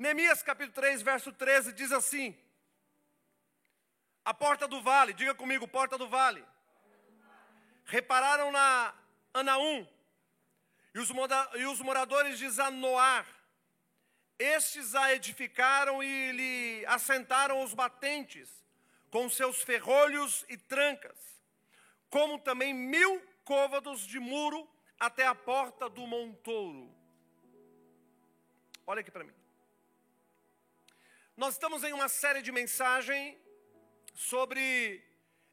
Neemias capítulo 3, verso 13 diz assim: A porta do vale, diga comigo, porta do vale. Repararam na Anaum e os, moradores de Zanoar. Estes a edificaram e lhe assentaram os batentes com seus ferrolhos e trancas, como também mil côvados de muro até a porta do montouro. Olha aqui para mim. Nós estamos em uma série de mensagens sobre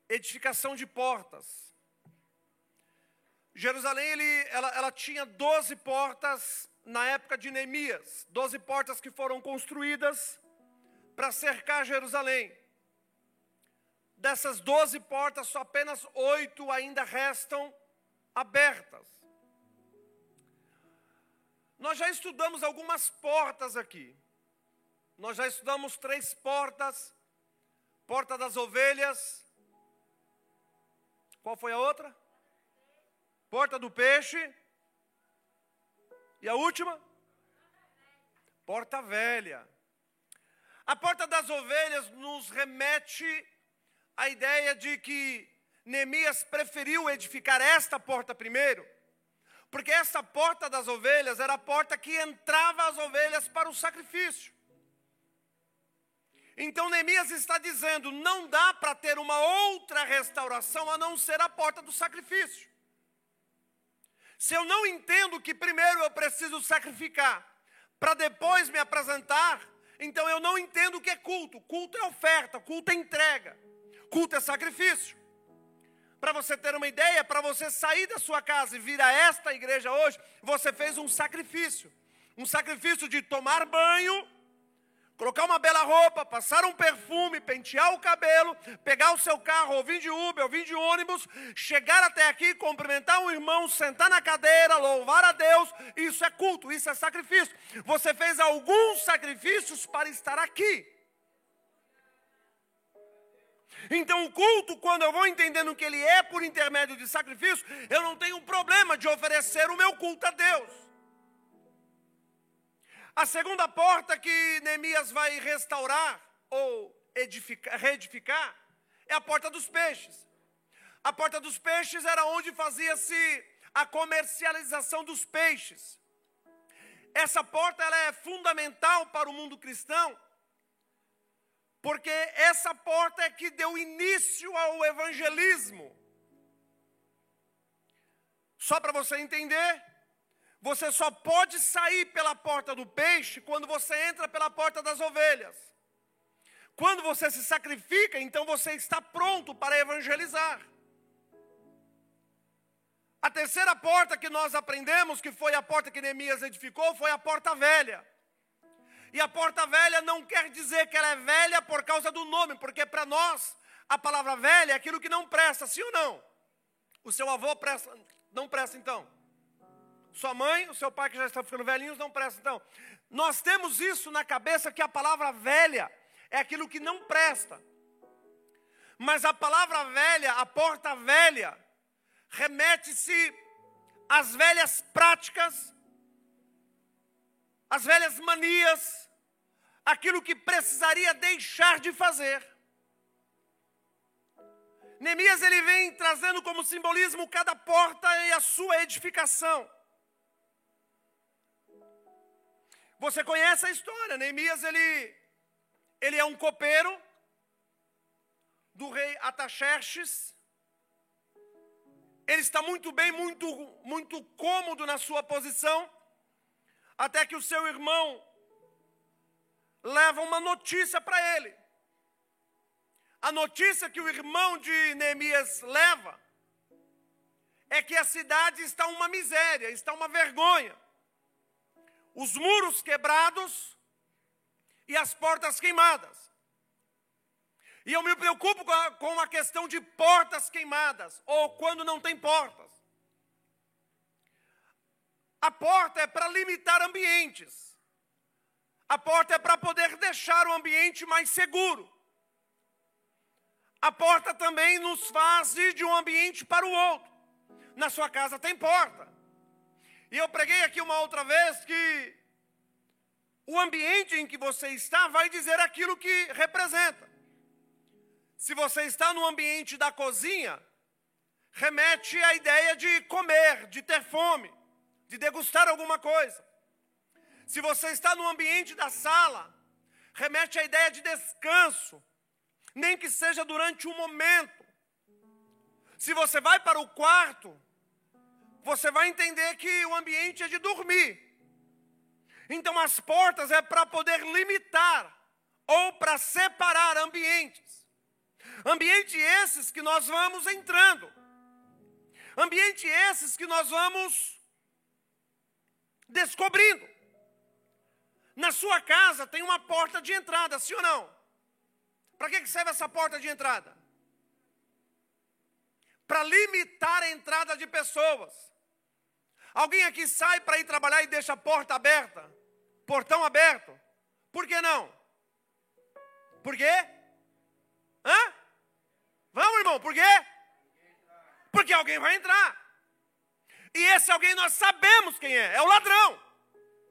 edificação de portas. Jerusalém, ele, ela, ela tinha 12 portas na época de Neemias, 12 portas que foram construídas para cercar Jerusalém. Dessas 12 portas, só apenas oito ainda restam abertas. Nós já estudamos algumas portas aqui. Nós já estudamos três portas: porta das ovelhas. Qual foi a outra? Porta do peixe. E a última? Porta velha. A porta das ovelhas nos remete à ideia de que Neemias preferiu edificar esta porta primeiro, porque essa porta das ovelhas era a porta que entrava as ovelhas para o sacrifício. Então Neemias está dizendo: não dá para ter uma outra restauração a não ser a porta do sacrifício. Se eu não entendo que primeiro eu preciso sacrificar, para depois me apresentar, então eu não entendo o que é culto. Culto é oferta, culto é entrega, culto é sacrifício. Para você ter uma ideia, para você sair da sua casa e vir a esta igreja hoje, você fez um sacrifício. Um sacrifício de tomar banho, colocar uma bela roupa, passar um perfume, pentear o cabelo, pegar o seu carro, ou vir de Uber, ou vir de ônibus, chegar até aqui, cumprimentar um irmão, sentar na cadeira, louvar a Deus, isso é culto, isso é sacrifício. Você fez alguns sacrifícios para estar aqui. Então, o culto, quando eu vou entendendo que ele é por intermédio de sacrifício, eu não tenho problema de oferecer o meu culto a Deus. A segunda porta que Neemias vai restaurar ou edificar, reedificar é a porta dos peixes. A porta dos peixes era onde fazia-se a comercialização dos peixes. Essa porta ela é fundamental para o mundo cristão, porque essa porta é que deu início ao evangelismo. Só para você entender, você só pode sair pela porta do peixe quando você entra pela porta das ovelhas. Quando você se sacrifica, então você está pronto para evangelizar. A terceira porta que nós aprendemos, que foi a porta que Neemias edificou, foi a porta velha. E a porta velha não quer dizer que ela é velha por causa do nome, porque para nós a palavra velha é aquilo que não presta, sim ou não? O seu avô presta, não presta então? Sua mãe, o seu pai que já está ficando velhinhos, não presta. Então, nós temos isso na cabeça que a palavra velha é aquilo que não presta. Mas a palavra velha, a porta velha, remete-se às velhas práticas, às velhas manias, aquilo que precisaria deixar de fazer. Neemias ele vem trazendo como simbolismo cada porta e a sua edificação. Você conhece a história, Neemias ele, ele é um copeiro do rei Ataxerxes. Ele está muito bem, muito, muito cômodo na sua posição, até que o seu irmão leva uma notícia para ele. A notícia que o irmão de Neemias leva é que a cidade está uma miséria, está uma vergonha os muros quebrados e as portas queimadas. E eu me preocupo com a, com a questão de portas queimadas, ou quando não tem portas. A porta é para limitar ambientes. A porta é para poder deixar o ambiente mais seguro. A porta também nos faz ir de um ambiente para o outro. Na sua casa tem porta. E eu preguei aqui uma outra vez que o ambiente em que você está vai dizer aquilo que representa. Se você está no ambiente da cozinha, remete à ideia de comer, de ter fome, de degustar alguma coisa. Se você está no ambiente da sala, remete à ideia de descanso, nem que seja durante um momento. Se você vai para o quarto, você vai entender que o ambiente é de dormir. Então as portas é para poder limitar ou para separar ambientes. Ambiente esses que nós vamos entrando. Ambiente esses que nós vamos descobrindo. Na sua casa tem uma porta de entrada, sim ou não? Para que serve essa porta de entrada? Para limitar a entrada de pessoas. Alguém aqui sai para ir trabalhar e deixa a porta aberta? Portão aberto? Por que não? Por quê? Hã? Vamos, irmão, por quê? Porque alguém vai entrar. E esse alguém nós sabemos quem é, é o ladrão.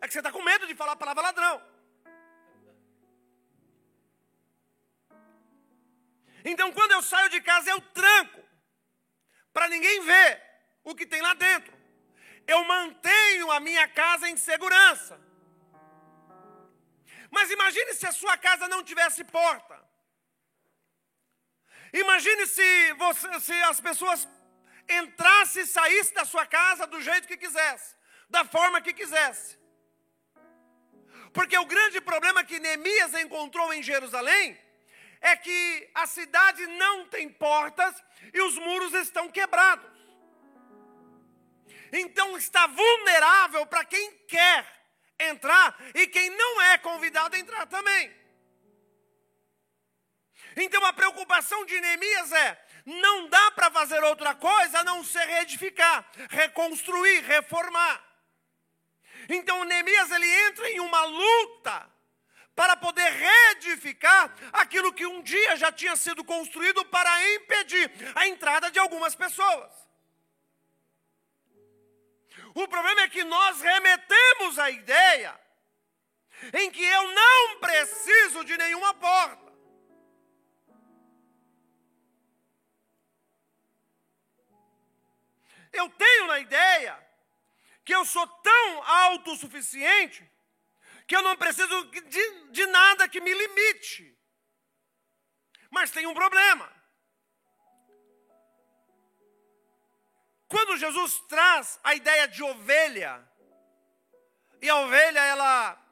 É que você está com medo de falar a palavra ladrão. Então, quando eu saio de casa, eu tranco, para ninguém ver o que tem lá dentro. Eu mantenho a minha casa em segurança. Mas imagine se a sua casa não tivesse porta. Imagine se, você, se as pessoas entrassem e saíssem da sua casa do jeito que quisesse, da forma que quisesse. Porque o grande problema que Neemias encontrou em Jerusalém é que a cidade não tem portas e os muros estão quebrados. Então está vulnerável para quem quer entrar e quem não é convidado a entrar também. Então a preocupação de Neemias é: não dá para fazer outra coisa a não ser reedificar, reconstruir, reformar. Então Neemias ele entra em uma luta para poder reedificar aquilo que um dia já tinha sido construído para impedir a entrada de algumas pessoas. O problema é que nós remetemos a ideia em que eu não preciso de nenhuma porta. Eu tenho na ideia que eu sou tão autossuficiente que eu não preciso de, de nada que me limite. Mas tem um problema. Quando Jesus traz a ideia de ovelha, e a ovelha ela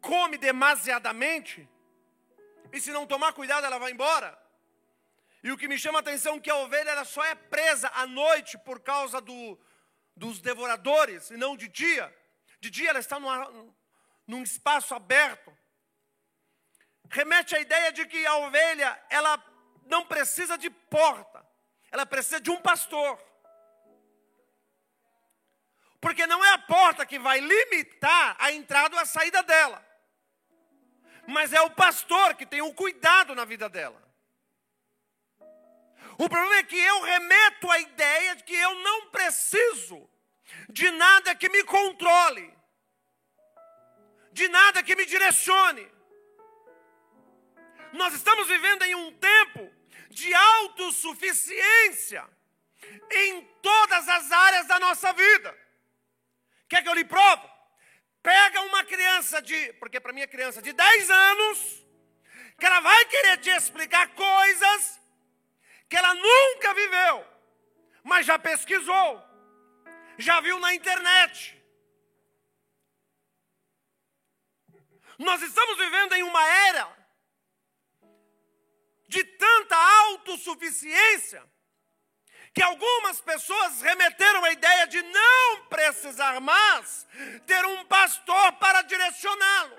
come demasiadamente, e se não tomar cuidado ela vai embora. E o que me chama a atenção é que a ovelha ela só é presa à noite por causa do, dos devoradores, e não de dia. De dia ela está numa, num espaço aberto. Remete à ideia de que a ovelha, ela não precisa de porta, ela precisa de um pastor. Porque não é a porta que vai limitar a entrada ou a saída dela, mas é o pastor que tem o cuidado na vida dela. O problema é que eu remeto à ideia de que eu não preciso de nada que me controle, de nada que me direcione. Nós estamos vivendo em um tempo de autossuficiência em todas as áreas da nossa vida. Quer que eu lhe provo? Pega uma criança de, porque para minha criança de 10 anos, que ela vai querer te explicar coisas que ela nunca viveu, mas já pesquisou, já viu na internet. Nós estamos vivendo em uma era de tanta autossuficiência que algumas pessoas remeteram a ideia de não precisar mais ter um pastor para direcioná-lo.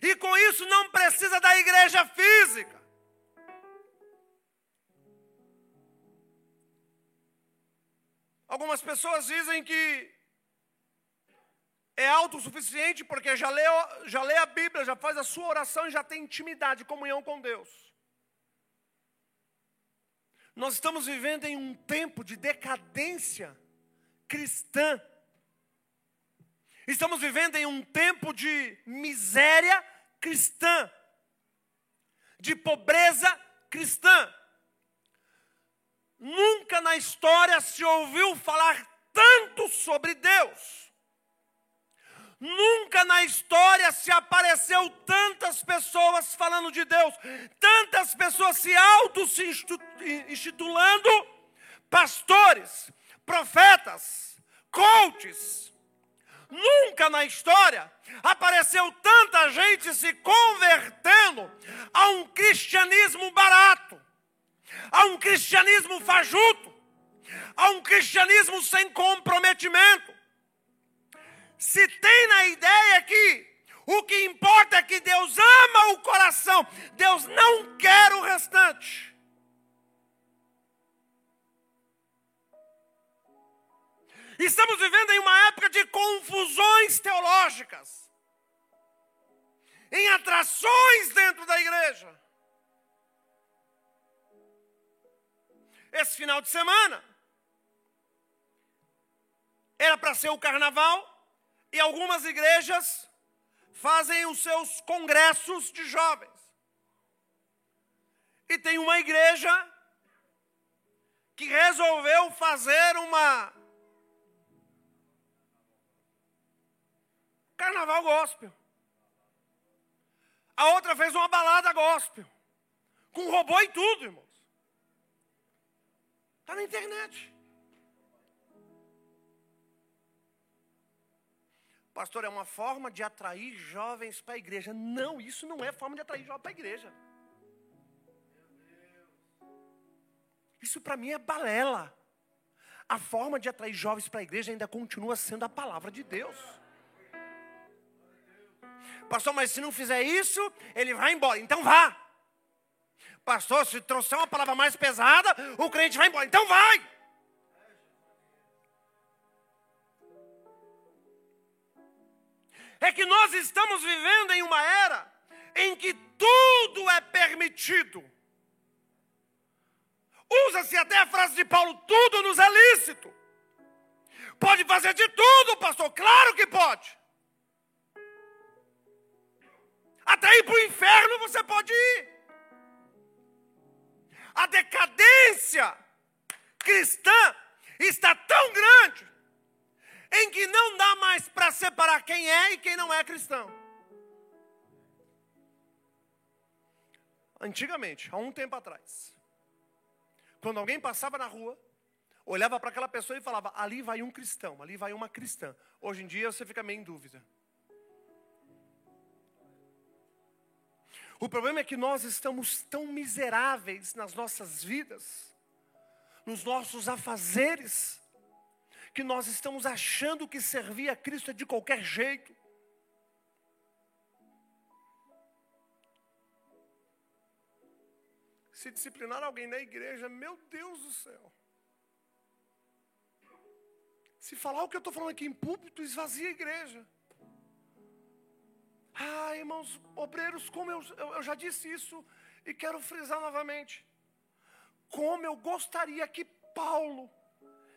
E com isso não precisa da igreja física. Algumas pessoas dizem que é autossuficiente porque já lê, já lê a Bíblia, já faz a sua oração e já tem intimidade, comunhão com Deus. Nós estamos vivendo em um tempo de decadência cristã, Estamos vivendo em um tempo de miséria cristã, de pobreza cristã. Nunca na história se ouviu falar tanto sobre Deus. Nunca na história se apareceu tantas pessoas falando de Deus, tantas pessoas se auto-institulando pastores, profetas, coaches. Nunca na história apareceu tanta gente se convertendo a um cristianismo barato, a um cristianismo fajuto, a um cristianismo sem comprometimento se tem na ideia que o que importa é que Deus ama o coração, Deus não quer o restante. Estamos vivendo em uma época de confusões teológicas, em atrações dentro da igreja. Esse final de semana era para ser o carnaval, e algumas igrejas fazem os seus congressos de jovens. E tem uma igreja que resolveu fazer uma carnaval gospel. A outra fez uma balada gospel. Com robô e tudo, irmãos. Está na internet. Pastor, é uma forma de atrair jovens para a igreja. Não, isso não é forma de atrair jovens para a igreja. Isso para mim é balela. A forma de atrair jovens para a igreja ainda continua sendo a palavra de Deus. Pastor, mas se não fizer isso, ele vai embora. Então vá. Pastor, se trouxer uma palavra mais pesada, o crente vai embora. Então vai. É que nós estamos vivendo em uma era em que tudo é permitido. Usa-se até a frase de Paulo: tudo nos é lícito. Pode fazer de tudo, pastor, claro que pode. Até ir para o inferno você pode ir. A decadência cristã está tão grande em que não dá mais para separar quem é e quem não é cristão. Antigamente, há um tempo atrás, quando alguém passava na rua, olhava para aquela pessoa e falava: ali vai um cristão, ali vai uma cristã. Hoje em dia você fica meio em dúvida. O problema é que nós estamos tão miseráveis nas nossas vidas, nos nossos afazeres, que nós estamos achando que servir a Cristo é de qualquer jeito. Se disciplinar alguém na igreja, meu Deus do céu. Se falar o que eu estou falando aqui em púlpito, esvazia a igreja. Ah, irmãos, obreiros, como eu, eu, já disse isso e quero frisar novamente. Como eu gostaria que Paulo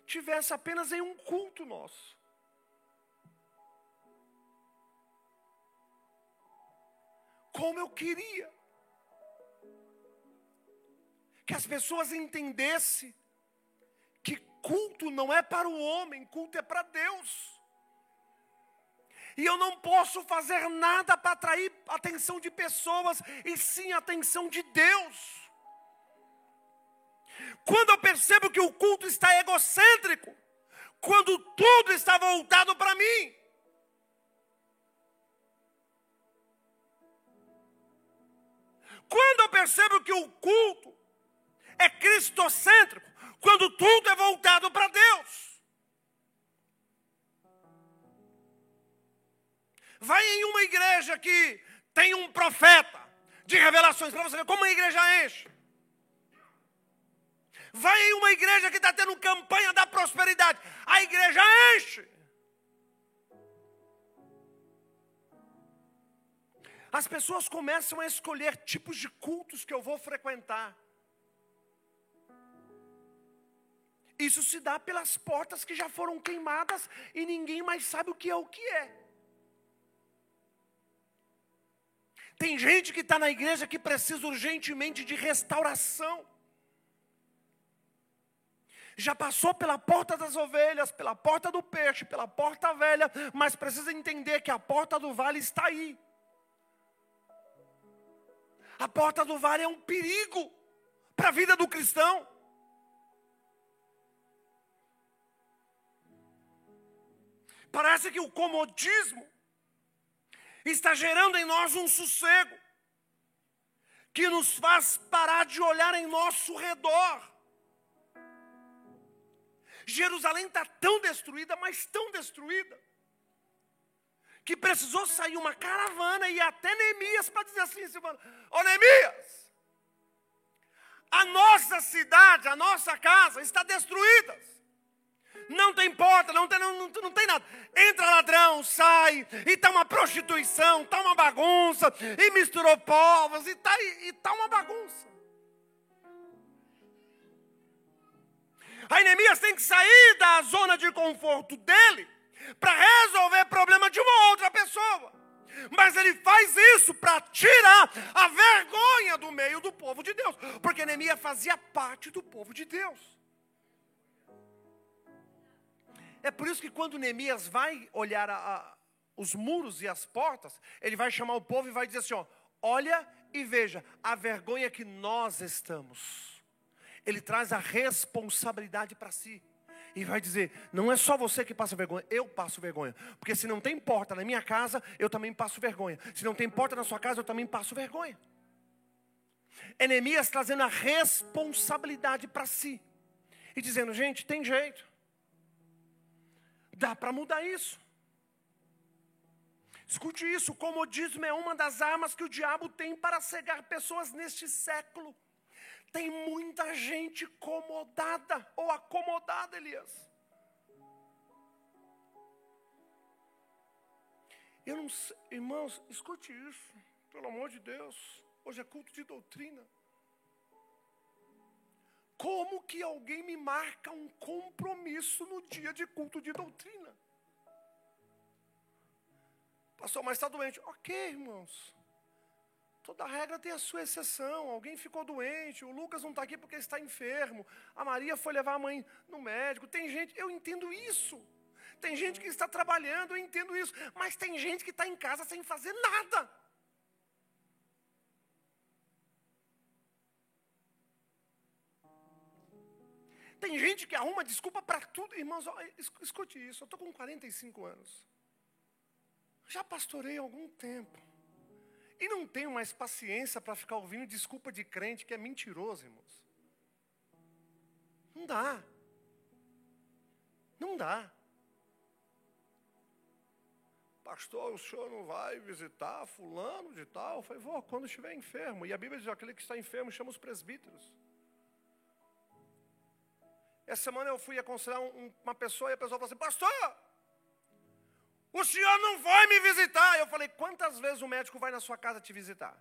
tivesse apenas em um culto nosso. Como eu queria que as pessoas entendessem que culto não é para o homem, culto é para Deus. E eu não posso fazer nada para atrair a atenção de pessoas, e sim a atenção de Deus. Quando eu percebo que o culto está egocêntrico, quando tudo está voltado para mim. Quando eu percebo que o culto é cristocêntrico, quando tudo é voltado para Deus. Vai em uma igreja que tem um profeta de revelações para você ver como a igreja enche. Vai em uma igreja que está tendo campanha da prosperidade. A igreja enche. As pessoas começam a escolher tipos de cultos que eu vou frequentar. Isso se dá pelas portas que já foram queimadas e ninguém mais sabe o que é o que é. Tem gente que está na igreja que precisa urgentemente de restauração. Já passou pela porta das ovelhas, pela porta do peixe, pela porta velha, mas precisa entender que a porta do vale está aí. A porta do vale é um perigo para a vida do cristão. Parece que o comodismo está gerando em nós um sossego que nos faz parar de olhar em nosso redor. Jerusalém está tão destruída, mas tão destruída, que precisou sair uma caravana e até Neemias para dizer assim: Ô Neemias, a nossa cidade, a nossa casa está destruída não tem porta, não tem, não, não tem nada. Entra ladrão, sai, e está uma prostituição, está uma bagunça, e misturou povos, e está e tá uma bagunça. Aí Neemias tem que sair da zona de conforto dele para resolver problema de uma outra pessoa. Mas ele faz isso para tirar a vergonha do meio do povo de Deus, porque Neemias fazia parte do povo de Deus. É por isso que quando Neemias vai olhar a, a, os muros e as portas, ele vai chamar o povo e vai dizer assim: ó, olha e veja a vergonha que nós estamos. Ele traz a responsabilidade para si. E vai dizer: não é só você que passa vergonha, eu passo vergonha. Porque se não tem porta na minha casa, eu também passo vergonha. Se não tem porta na sua casa, eu também passo vergonha. Neemias trazendo a responsabilidade para si. E dizendo: gente, tem jeito. Dá para mudar isso. Escute isso: o comodismo é uma das armas que o diabo tem para cegar pessoas neste século. Tem muita gente acomodada ou acomodada, Elias. Eu não sei, irmãos, escute isso, pelo amor de Deus. Hoje é culto de doutrina. Como que alguém me marca um compromisso no dia de culto de doutrina? Pastor, mas está doente. Ok, irmãos. Toda regra tem a sua exceção. Alguém ficou doente, o Lucas não está aqui porque está enfermo. A Maria foi levar a mãe no médico. Tem gente, eu entendo isso. Tem gente que está trabalhando, eu entendo isso. Mas tem gente que está em casa sem fazer nada. Tem gente que arruma desculpa para tudo. Irmãos, escute isso. Eu estou com 45 anos. Já pastorei algum tempo. E não tenho mais paciência para ficar ouvindo desculpa de crente que é mentiroso, irmãos. Não dá. Não dá. Pastor, o senhor não vai visitar fulano de tal? Eu falei, vou, quando estiver enfermo. E a Bíblia diz, aquele que está enfermo chama os presbíteros. Essa semana eu fui aconselhar um, uma pessoa e a pessoa falou assim: Pastor, o senhor não vai me visitar. Eu falei: Quantas vezes o médico vai na sua casa te visitar?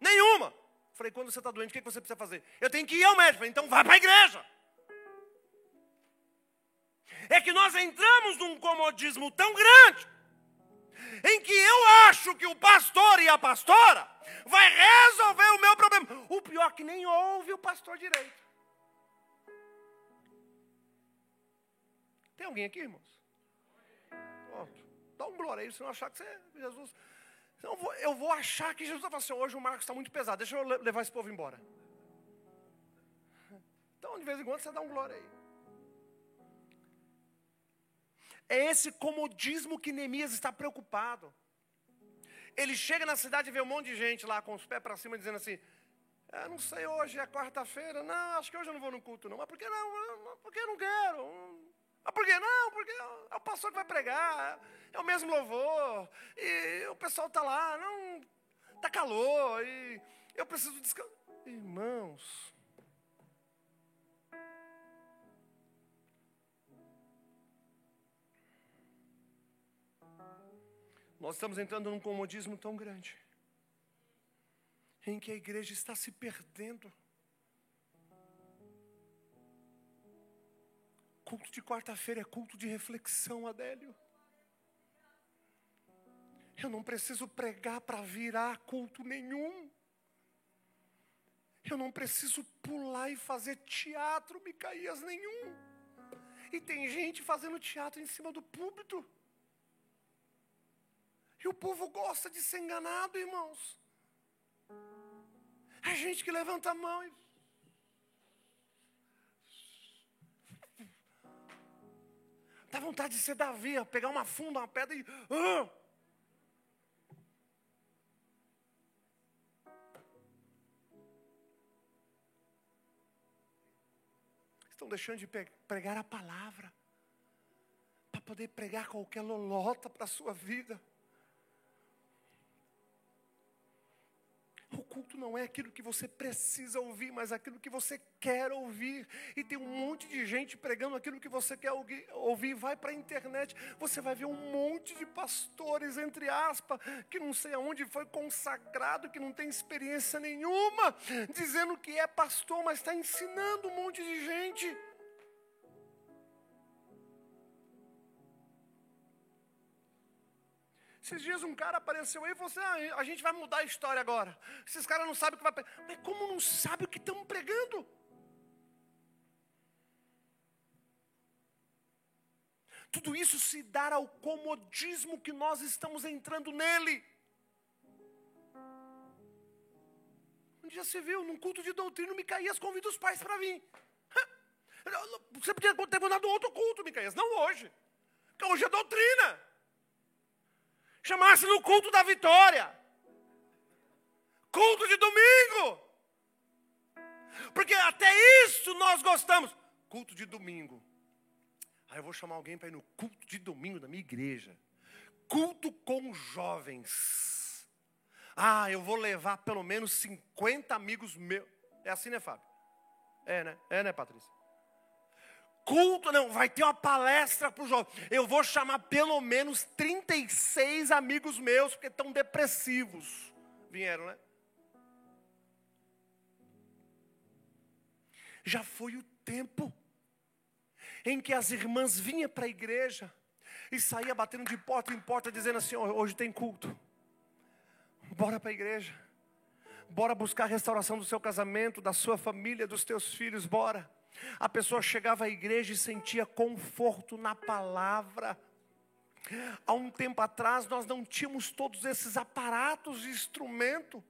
Nenhuma. Eu falei: Quando você está doente, o que você precisa fazer? Eu tenho que ir ao médico. Falei, então vá para a igreja. É que nós entramos num comodismo tão grande, em que eu acho que o pastor e a pastora vai resolver o meu problema. O pior é que nem ouve o pastor direito. Tem alguém aqui, irmãos? Pronto. Dá um glória aí, se não achar que você é Jesus. Eu vou, achar que Jesus está falando assim, hoje o Marcos está muito pesado, deixa eu levar esse povo embora. Então, de vez em quando, você dá um glória aí. É esse comodismo que Neemias está preocupado. Ele chega na cidade e vê um monte de gente lá com os pés para cima, dizendo assim: é, não sei, hoje é quarta-feira, não, acho que hoje eu não vou no culto, não. Mas por que não? Porque eu não quero. Mas por que não? Porque é o pastor que vai pregar, é o mesmo louvor, e o pessoal está lá, não está calor, e eu preciso descansar. Irmãos, nós estamos entrando num comodismo tão grande, em que a igreja está se perdendo. Culto de quarta-feira é culto de reflexão, Adélio. Eu não preciso pregar para virar culto nenhum. Eu não preciso pular e fazer teatro, Micaías, nenhum. E tem gente fazendo teatro em cima do púlpito. E o povo gosta de ser enganado, irmãos. É gente que levanta a mão e. Dá vontade de ser Davi, pegar uma funda, uma pedra e. Ah! Estão deixando de pregar a palavra para poder pregar qualquer lolota para a sua vida. O culto não é aquilo que você precisa ouvir, mas aquilo que você quer ouvir. E tem um monte de gente pregando aquilo que você quer ouvir. Vai para a internet, você vai ver um monte de pastores, entre aspas, que não sei aonde foi consagrado, que não tem experiência nenhuma, dizendo que é pastor, mas está ensinando um monte de gente. Esses dias um cara apareceu aí e falou assim: ah, a gente vai mudar a história agora. Esses caras não sabem o que vai. Mas como não sabe o que estão pregando? Tudo isso se dá ao comodismo que nós estamos entrando nele. Um dia você viu, num culto de doutrina, Micaías convida os pais para vir. Você podia ter mandado outro culto, Micaías, não hoje. Porque hoje é doutrina. Chamasse no culto da vitória. Culto de domingo. Porque até isso nós gostamos. Culto de domingo. Aí eu vou chamar alguém para ir no culto de domingo da minha igreja. Culto com jovens. Ah, eu vou levar pelo menos 50 amigos meus. É assim, né, Fábio? É, né? É, né, Patrícia? Culto, não, vai ter uma palestra para os jovens. Eu vou chamar pelo menos 36 amigos meus, porque estão depressivos. Vieram, né? Já foi o tempo em que as irmãs vinham para a igreja e saía batendo de porta em porta, dizendo assim: hoje tem culto, bora para a igreja, bora buscar a restauração do seu casamento, da sua família, dos teus filhos, bora. A pessoa chegava à igreja e sentia conforto na palavra. Há um tempo atrás nós não tínhamos todos esses aparatos e instrumento.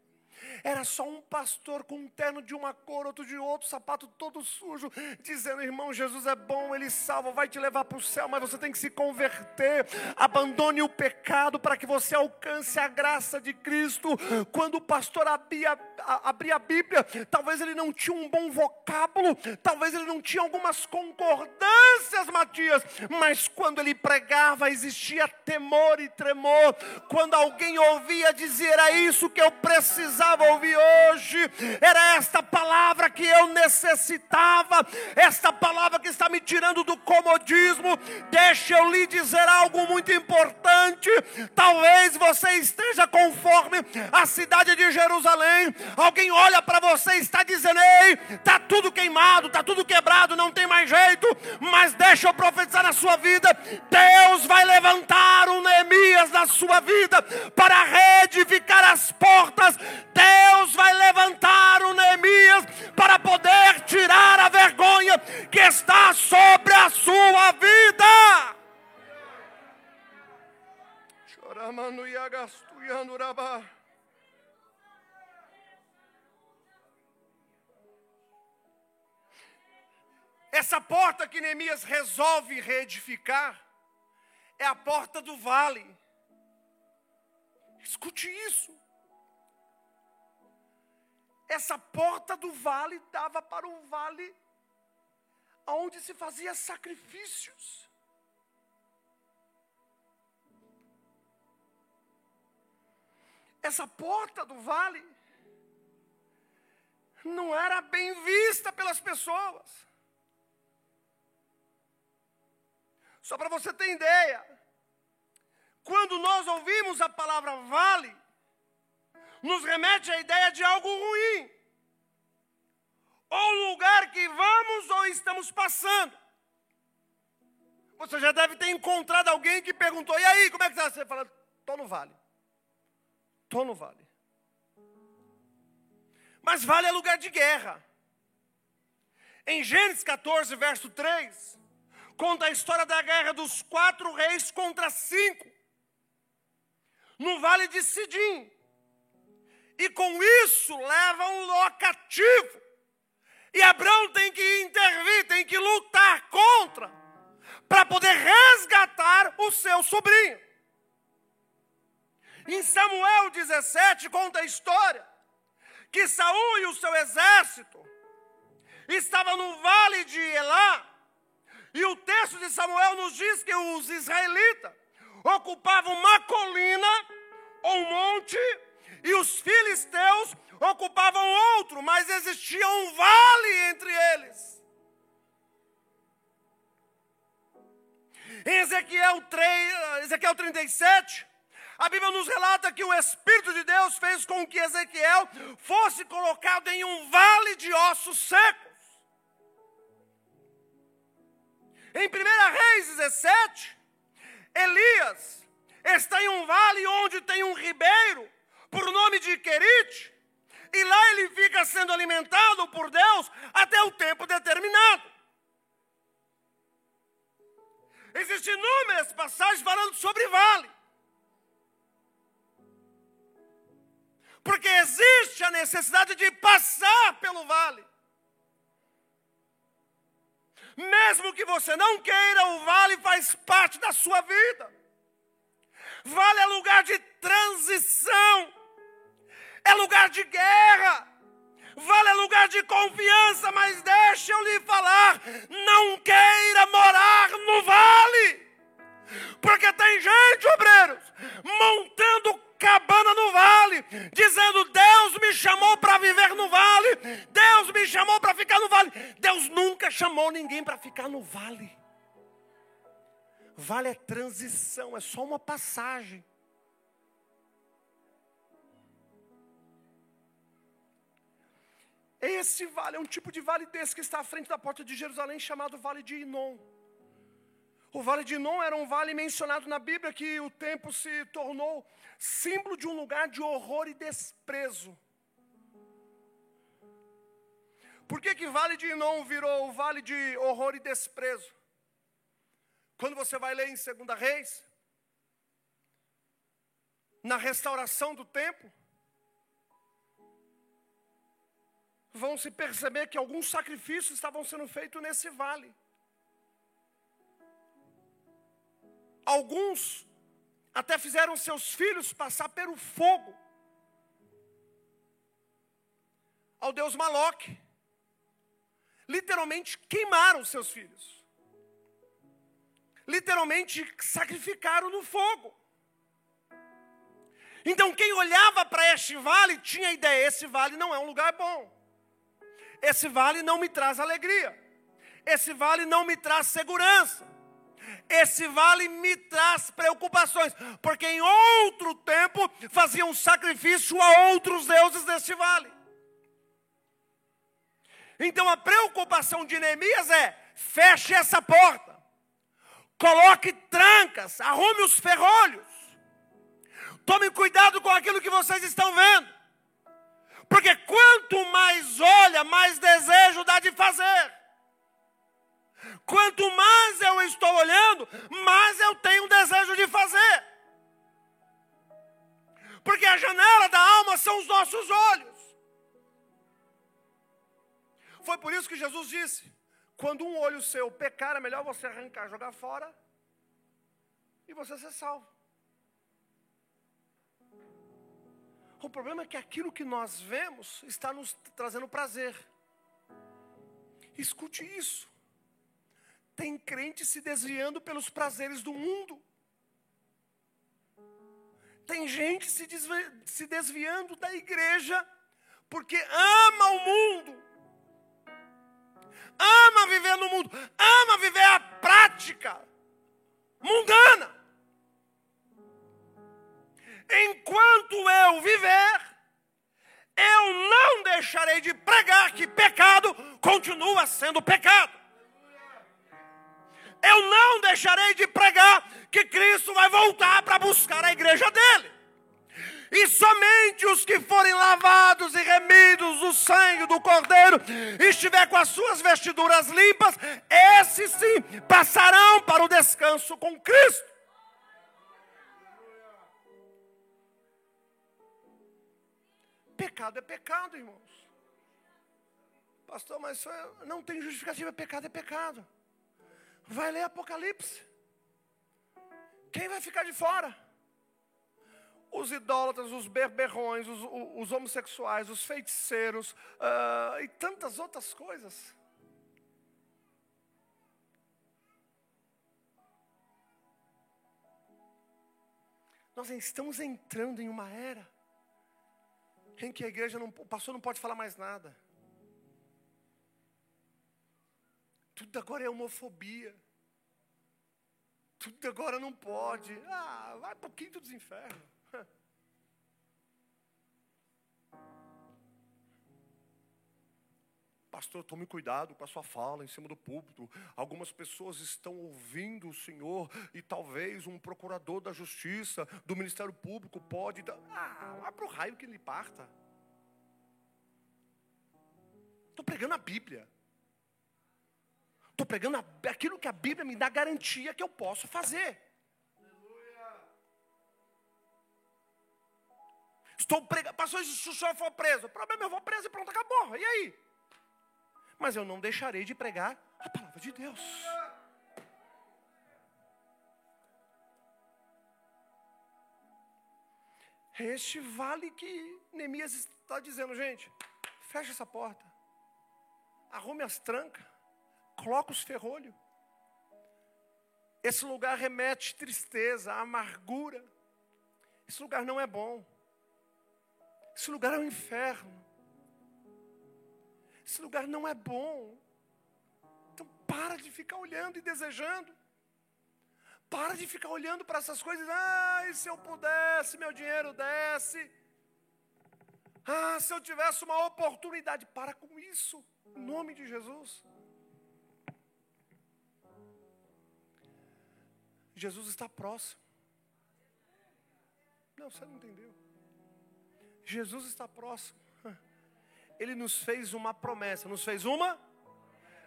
Era só um pastor com um terno de uma cor, outro de outro, sapato todo sujo, dizendo: irmão, Jesus é bom, ele salva, vai te levar para o céu, mas você tem que se converter. Abandone o pecado para que você alcance a graça de Cristo. Quando o pastor abria, abria a Bíblia, talvez ele não tinha um bom vocábulo, talvez ele não tinha algumas concordâncias, Matias, mas quando ele pregava, existia temor e tremor. Quando alguém ouvia dizer: era isso que eu precisava precisava ouvir hoje, era esta palavra que eu necessitava, esta palavra que está me tirando do comodismo. Deixa eu lhe dizer algo muito importante. Talvez você esteja conforme a cidade de Jerusalém. Alguém olha para você e está dizendo: Ei, está tudo queimado, está tudo quebrado, não tem mais jeito. Mas deixa eu profetizar na sua vida: Deus vai levantar um Neemias na sua vida para reedificar as portas Deus vai levantar o Neemias para poder tirar a vergonha que está sobre a sua vida. E rabá. Essa porta que Neemias resolve reedificar é a porta do vale. Escute isso. Essa porta do vale dava para um vale onde se fazia sacrifícios. Essa porta do vale não era bem vista pelas pessoas. Só para você ter ideia, quando nós ouvimos a palavra vale, nos remete à ideia de algo ruim. Ou lugar que vamos ou estamos passando. Você já deve ter encontrado alguém que perguntou: e aí, como é que está? Você fala: estou no vale. Estou no vale. Mas vale é lugar de guerra. Em Gênesis 14, verso 3, conta a história da guerra dos quatro reis contra cinco, no vale de Sidim. E com isso levam Ló cativo. E Abraão tem que intervir, tem que lutar contra, para poder resgatar o seu sobrinho. Em Samuel 17 conta a história que Saul e o seu exército estavam no vale de Elá, e o texto de Samuel nos diz que os israelitas ocupavam uma colina ou um monte, e os filisteus ocupavam outro, mas existia um vale entre eles. Em Ezequiel, 3, Ezequiel 37, a Bíblia nos relata que o Espírito de Deus fez com que Ezequiel fosse colocado em um vale de ossos secos. Em 1 Reis 17, Elias está em um vale onde tem um ribeiro, por nome de Querite, e lá ele fica sendo alimentado por Deus até o tempo determinado. Existem inúmeras passagens falando sobre vale. Porque existe a necessidade de passar pelo vale. Mesmo que você não queira, o vale faz parte da sua vida. Vale é lugar de transição, é lugar de guerra, vale é lugar de confiança, mas deixa eu lhe falar: não queira morar no vale, porque tem gente, obreiros, montando cabana no vale, dizendo: Deus me chamou para viver no vale, Deus me chamou para ficar no vale. Deus nunca chamou ninguém para ficar no vale. Vale é transição, é só uma passagem. Esse vale é um tipo de vale desse que está à frente da porta de Jerusalém, chamado Vale de Inon. O vale de Inon era um vale mencionado na Bíblia que o tempo se tornou símbolo de um lugar de horror e desprezo. Por que, que Vale de Inon virou o vale de horror e desprezo? Quando você vai ler em 2 Reis, na restauração do templo, vão se perceber que alguns sacrifícios estavam sendo feitos nesse vale. Alguns até fizeram seus filhos passar pelo fogo. Ao deus Maloque. Literalmente queimaram seus filhos. Literalmente sacrificaram no fogo. Então quem olhava para este vale tinha ideia: esse vale não é um lugar bom. Esse vale não me traz alegria. Esse vale não me traz segurança esse vale me traz preocupações, porque em outro tempo faziam sacrifício a outros deuses deste vale. Então a preocupação de Neemias é: feche essa porta, coloque trancas, arrume os ferrolhos, tome cuidado com aquilo que vocês estão vendo, porque quanto mais olha, mais desejo dá de fazer. Quanto mais eu estou olhando, mais eu tenho desejo de fazer. Porque a janela da alma são os nossos olhos. Foi por isso que Jesus disse: quando um olho seu pecar, é melhor você arrancar, jogar fora e você ser salvo. O problema é que aquilo que nós vemos está nos trazendo prazer. Escute isso. Tem crente se desviando pelos prazeres do mundo. Tem gente se, se desviando da igreja porque ama o mundo, ama viver no mundo, ama viver a prática mundana. Enquanto eu viver, eu não deixarei de pregar que pecado continua sendo pecado. eu não deixarei de pregar que Cristo vai voltar para buscar a igreja dele. E somente os que forem lavados e remidos do sangue do Cordeiro, e estiver com as suas vestiduras limpas, esses sim passarão para o descanso com Cristo. Pecado é pecado, irmãos. Pastor, mas não tem justificativa, pecado é pecado. Vai ler Apocalipse. Quem vai ficar de fora? Os idólatras, os berberrões, os, os homossexuais, os feiticeiros uh, e tantas outras coisas. Nós estamos entrando em uma era em que a igreja não, o pastor não pode falar mais nada. Tudo agora é homofobia. Tudo agora não pode. Ah, vai para o quinto dos infernos. Pastor, tome cuidado com a sua fala em cima do púlpito. Algumas pessoas estão ouvindo o Senhor e talvez um procurador da justiça, do Ministério Público, pode. Ah, vai para o raio que lhe parta. Estou pregando a Bíblia. Estou pregando aquilo que a Bíblia me dá garantia que eu posso fazer. Estou pregando. Pastor, se o senhor for preso, o problema é eu vou preso e pronto, acabou. E aí? Mas eu não deixarei de pregar a palavra de Deus. É este vale que Neemias está dizendo, gente. Fecha essa porta. Arrume as trancas coloca os ferrolhos. Esse lugar remete tristeza, amargura. Esse lugar não é bom. Esse lugar é um inferno. Esse lugar não é bom. Então para de ficar olhando e desejando. Para de ficar olhando para essas coisas. Ah, se eu pudesse, meu dinheiro desce. Ah, se eu tivesse uma oportunidade. Para com isso. Em nome de Jesus. Jesus está próximo. Não, você não entendeu. Jesus está próximo. Ele nos fez uma promessa. Nos fez uma?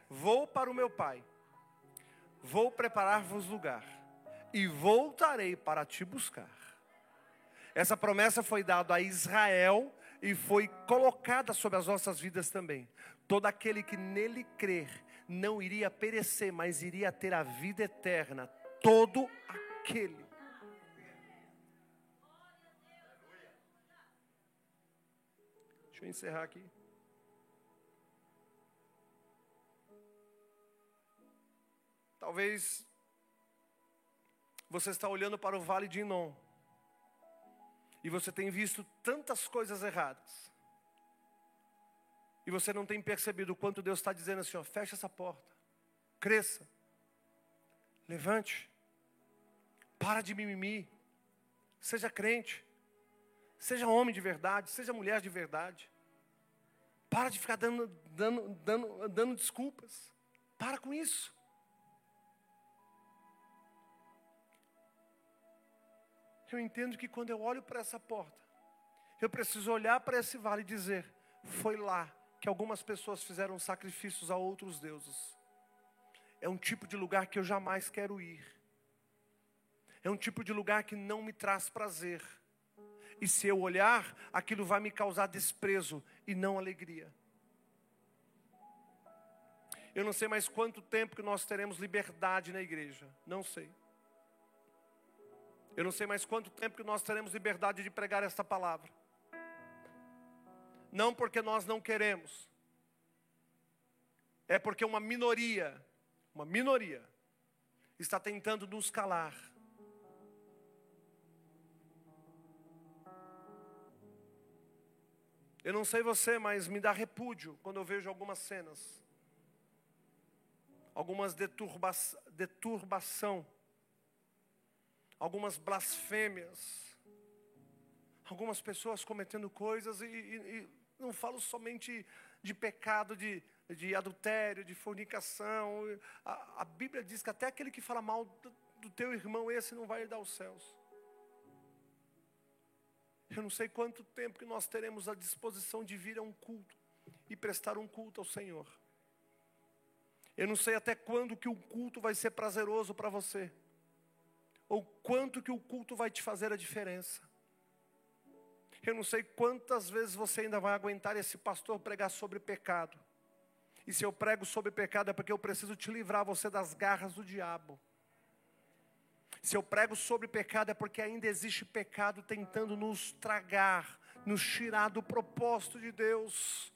Vou para o meu Pai. Vou preparar-vos lugar. E voltarei para te buscar. Essa promessa foi dada a Israel e foi colocada sobre as nossas vidas também. Todo aquele que nele crer não iria perecer, mas iria ter a vida eterna todo aquele. Deixa eu encerrar aqui. Talvez você está olhando para o vale de Inon e você tem visto tantas coisas erradas. E você não tem percebido o quanto Deus está dizendo assim: ó, fecha essa porta, cresça, levante, para de mimimi. Seja crente. Seja homem de verdade. Seja mulher de verdade. Para de ficar dando, dando, dando, dando desculpas. Para com isso. Eu entendo que quando eu olho para essa porta, eu preciso olhar para esse vale e dizer: foi lá que algumas pessoas fizeram sacrifícios a outros deuses. É um tipo de lugar que eu jamais quero ir. É um tipo de lugar que não me traz prazer. E se eu olhar, aquilo vai me causar desprezo e não alegria. Eu não sei mais quanto tempo que nós teremos liberdade na igreja. Não sei. Eu não sei mais quanto tempo que nós teremos liberdade de pregar esta palavra. Não porque nós não queremos. É porque uma minoria, uma minoria, está tentando nos calar. Eu não sei você, mas me dá repúdio quando eu vejo algumas cenas. Algumas deturba deturbação. Algumas blasfêmias. Algumas pessoas cometendo coisas e, e, e não falo somente de pecado de de adultério, de fornicação. A, a, Bíblia diz que até aquele que fala mal do, do teu irmão, esse não vai dar aos céus. Eu não sei quanto tempo que nós teremos a disposição de vir a um culto e prestar um culto ao Senhor. Eu não sei até quando que o culto vai ser prazeroso para você. Ou quanto que o culto vai te fazer a diferença. Eu não sei quantas vezes você ainda vai aguentar esse pastor pregar sobre pecado. E se eu prego sobre pecado é porque eu preciso te livrar você das garras do diabo. Se eu prego sobre pecado é porque ainda existe pecado tentando nos tragar, nos tirar do propósito de Deus.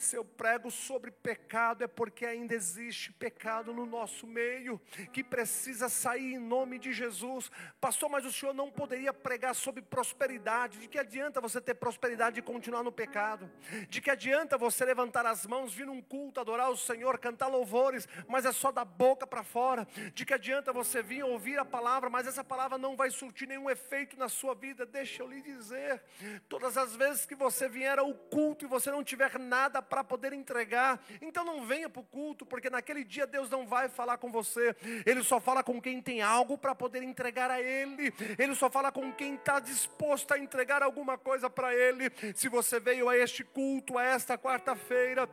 Se eu prego sobre pecado, é porque ainda existe pecado no nosso meio, que precisa sair em nome de Jesus. Pastor, mas o senhor não poderia pregar sobre prosperidade. De que adianta você ter prosperidade e continuar no pecado? De que adianta você levantar as mãos, vir num culto, adorar o Senhor, cantar louvores, mas é só da boca para fora? De que adianta você vir ouvir a palavra, mas essa palavra não vai surtir nenhum efeito na sua vida? Deixa eu lhe dizer, todas as vezes que você vier ao culto e você não tiver nada para poder entregar. Então não venha para o culto, porque naquele dia Deus não vai falar com você. Ele só fala com quem tem algo para poder entregar a Ele. Ele só fala com quem está disposto a entregar alguma coisa para Ele. Se você veio a este culto, a esta quarta-feira,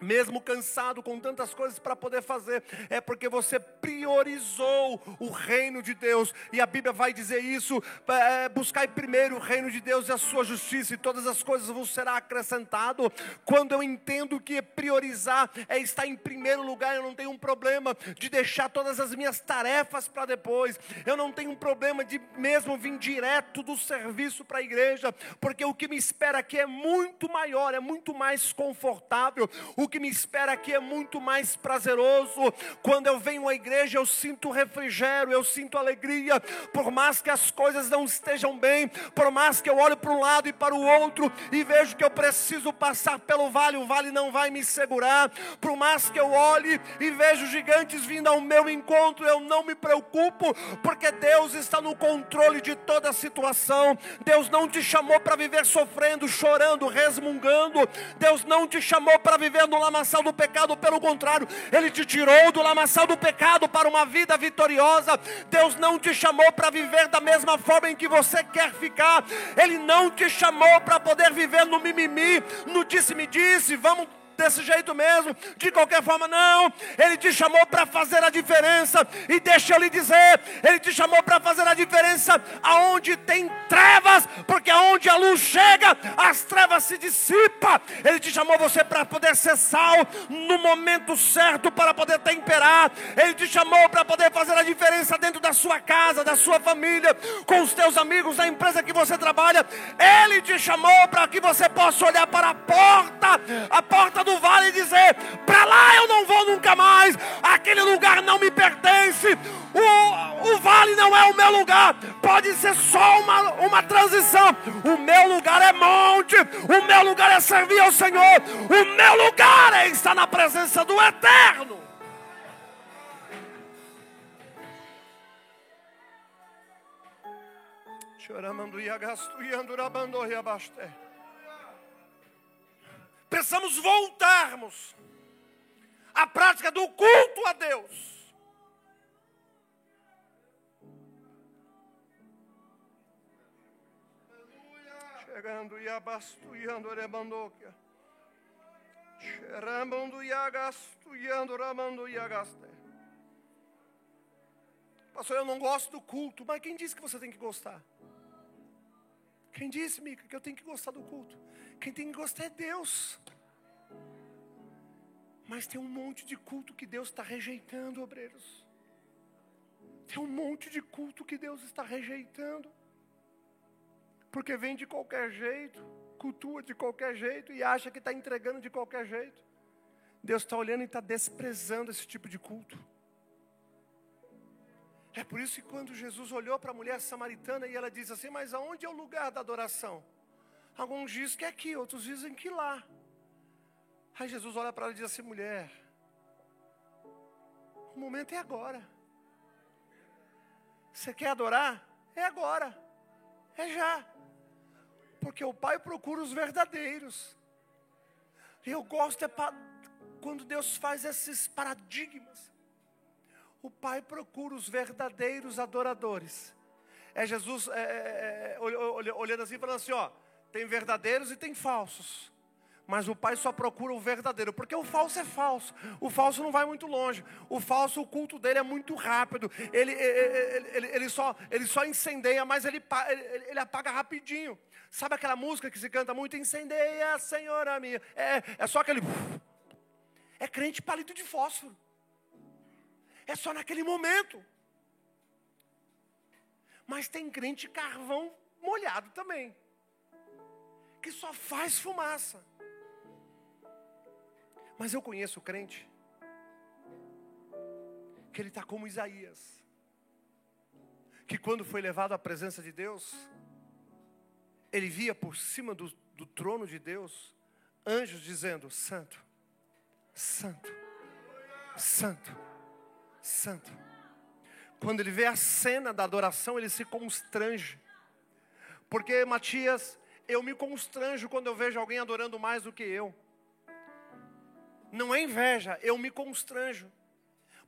mesmo cansado com tantas coisas para poder fazer, é porque você priorizou o reino de Deus, e a Bíblia vai dizer isso: é, buscai primeiro o reino de Deus e a sua justiça, e todas as coisas vos será acrescentado. Quando eu entendo que priorizar é estar em primeiro lugar, eu não tenho um problema de deixar todas as minhas tarefas para depois, eu não tenho um problema de mesmo vir direto do serviço para a igreja, porque o que me espera aqui é muito maior, é muito mais confortável. O que me espera aqui é muito mais prazeroso. Quando eu venho à igreja, eu sinto refrigério, eu sinto alegria, por mais que as coisas não estejam bem, por mais que eu olhe para um lado e para o outro e vejo que eu preciso passar pelo vale, o vale não vai me segurar. Por mais que eu olhe e vejo gigantes vindo ao meu encontro, eu não me preocupo, porque Deus está no controle de toda a situação. Deus não te chamou para viver sofrendo, chorando, resmungando. Deus não te chamou para viver no lamaçal do pecado, pelo contrário, Ele te tirou do lamaçal do pecado para uma vida vitoriosa. Deus não te chamou para viver da mesma forma em que você quer ficar, Ele não te chamou para poder viver no mimimi, no disse-me-disse, vamos desse jeito mesmo, de qualquer forma, não. Ele te chamou para fazer a diferença, e deixa eu lhe dizer: Ele te chamou para fazer a diferença aonde tem trevas, porque aonde a luz chega, se dissipam. Ele te chamou você para poder ser sal no momento certo, para poder temperar. Ele te chamou para poder fazer a diferença dentro da sua casa, da sua família, com os teus amigos, da empresa que você trabalha. Ele te chamou para que você possa olhar para a porta, a porta do vale e dizer: para lá eu não vou nunca mais, aquele lugar não me pertence, o, o vale não é o meu lugar, pode ser só uma, uma transição. O meu lugar é monte, o meu lugar é servir ao Senhor, o meu lugar é estar na presença do Eterno. Precisamos voltarmos à prática do culto a Deus. Chegando e abastuiando. Xerambando e agastuiando ramando e agaste. Pastor, eu não gosto do culto, mas quem disse que você tem que gostar? Quem disse, Mica, que eu tenho que gostar do culto? Quem tem que gostar é Deus. Mas tem um monte de culto que Deus está rejeitando, obreiros. Tem um monte de culto que Deus está rejeitando. Porque vem de qualquer jeito, cultua de qualquer jeito e acha que está entregando de qualquer jeito. Deus está olhando e está desprezando esse tipo de culto. É por isso que quando Jesus olhou para a mulher samaritana e ela diz assim: Mas aonde é o lugar da adoração? Alguns dizem que é aqui, outros dizem que lá. Aí Jesus olha para ela e diz assim: Mulher, o momento é agora. Você quer adorar? É agora. É já. Porque o Pai procura os verdadeiros. E eu gosto é quando Deus faz esses paradigmas, o Pai procura os verdadeiros adoradores. É Jesus é, é, é, olhando assim, falando assim: ó, tem verdadeiros e tem falsos. Mas o pai só procura o verdadeiro, porque o falso é falso. O falso não vai muito longe. O falso, o culto dele é muito rápido. Ele, ele, ele, ele só, ele só incendeia, mas ele, ele, ele apaga rapidinho. Sabe aquela música que se canta muito? Incendeia, Senhora minha. É, é só aquele. É crente palito de fósforo. É só naquele momento. Mas tem crente carvão molhado também. Que só faz fumaça. Mas eu conheço o crente que ele está como Isaías, que quando foi levado à presença de Deus, ele via por cima do, do trono de Deus anjos dizendo: Santo, Santo, Santo, Santo. Quando ele vê a cena da adoração, ele se constrange, porque Matias, eu me constranjo quando eu vejo alguém adorando mais do que eu não é inveja, eu me constranjo.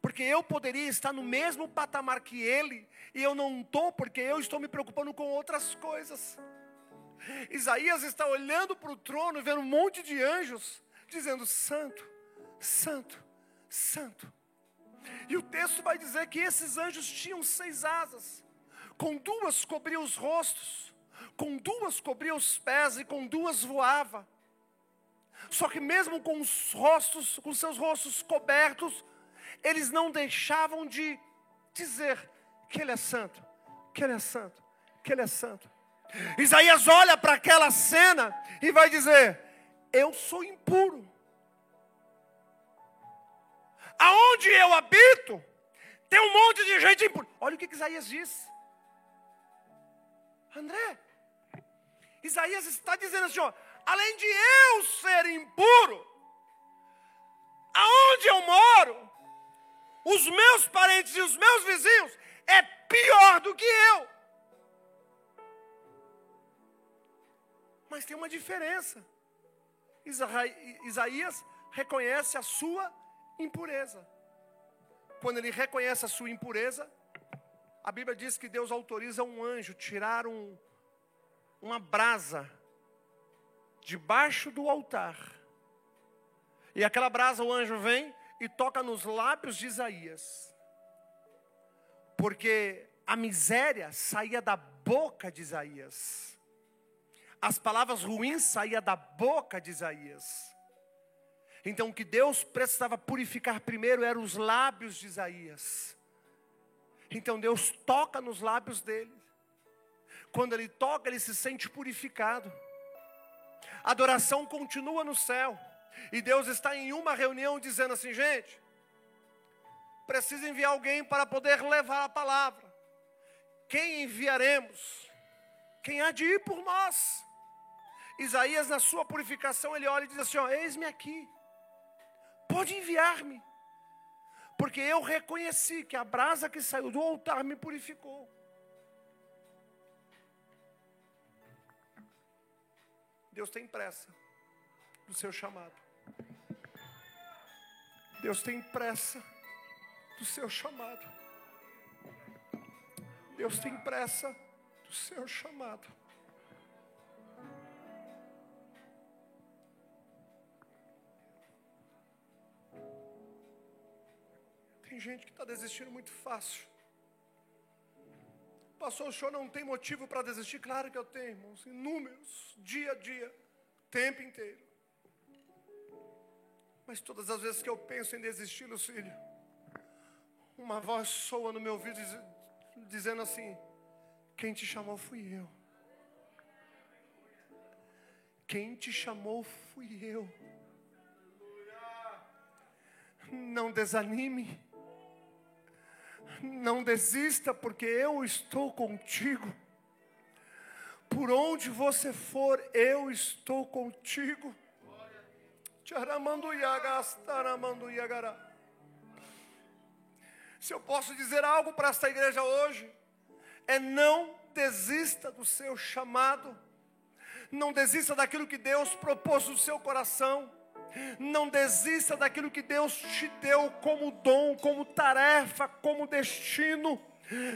Porque eu poderia estar no mesmo patamar que ele, e eu não estou, porque eu estou me preocupando com outras coisas. Isaías está olhando para o trono, vendo um monte de anjos, dizendo: Santo, Santo, Santo. E o texto vai dizer que esses anjos tinham seis asas, com duas cobriam os rostos, com duas cobriam os pés e com duas voava. Só que mesmo com os rostos, com seus rostos cobertos, eles não deixavam de dizer que ele é santo, que ele é santo, que ele é santo. Isaías olha para aquela cena e vai dizer: Eu sou impuro. Aonde eu habito, tem um monte de gente impura. Olha o que Isaías diz. André, Isaías está dizendo assim: ó, além de eu ser impuro, aonde eu moro, os meus parentes e os meus vizinhos é pior do que eu. Mas tem uma diferença. Isaías reconhece a sua impureza. Quando ele reconhece a sua impureza, a Bíblia diz que Deus autoriza um anjo tirar um, uma brasa debaixo do altar. E aquela brasa, o anjo vem e toca nos lábios de Isaías. Porque a miséria saía da boca de Isaías. As palavras ruins saíam da boca de Isaías. Então o que Deus precisava purificar primeiro eram os lábios de Isaías. Então Deus toca nos lábios dele. Quando ele toca, ele se sente purificado adoração continua no céu. E Deus está em uma reunião dizendo assim, gente, precisa enviar alguém para poder levar a palavra. Quem enviaremos? Quem há de ir por nós? Isaías, na sua purificação, ele olha e diz assim: ó, eis-me aqui, pode enviar-me, porque eu reconheci que a brasa que saiu do altar me purificou. Deus tem pressa do seu chamado. Deus tem pressa do seu chamado. Deus tem pressa do seu chamado. Tem gente que está desistindo muito fácil. Pastor, o senhor não tem motivo para desistir? Claro que eu tenho, irmãos. Inúmeros, dia a dia, tempo inteiro. Mas todas as vezes que eu penso em desistir, Lucílio, uma voz soa no meu ouvido dizendo assim: Quem te chamou fui eu. Quem te chamou fui eu. Não desanime. Não desista, porque eu estou contigo. Por onde você for, eu estou contigo. Se eu posso dizer algo para esta igreja hoje, é não desista do seu chamado, não desista daquilo que Deus propôs no seu coração. Não desista daquilo que Deus te deu como dom, como tarefa, como destino.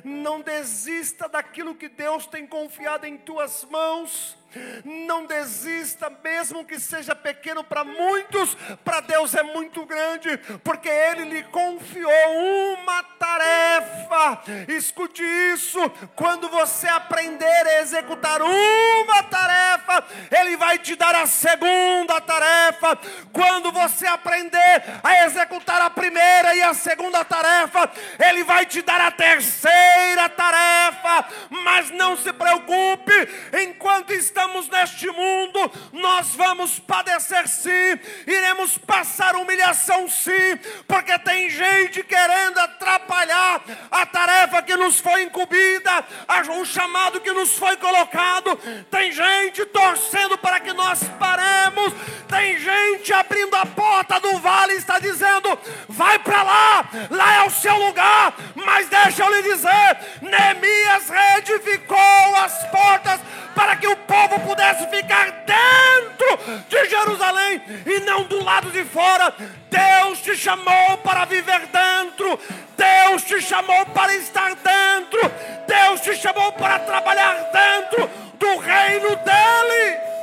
Não desista daquilo que Deus tem confiado em tuas mãos. Não desista, mesmo que seja pequeno para muitos, para Deus é muito grande, porque Ele lhe confiou uma tarefa. Escute isso: quando você aprender a executar uma tarefa, Ele vai te dar a segunda tarefa. Quando você aprender a executar a primeira e a segunda tarefa, Ele vai te dar a terceira tarefa. Mas não se preocupe, enquanto está estamos neste mundo, nós vamos padecer sim, iremos passar humilhação sim, porque tem gente querendo atrapalhar a tarefa que nos foi incumbida, o chamado que nos foi colocado, tem gente torcendo para que nós paremos, tem gente abrindo a porta do vale e está dizendo: vai para lá, lá é o seu lugar, mas deixa eu lhe dizer, Neemias reedificou as portas para que o povo pudesse ficar dentro de Jerusalém e não do lado de fora. Deus te chamou para viver dentro, Deus te chamou para estar dentro, Deus te chamou para trabalhar dentro do reino dEle.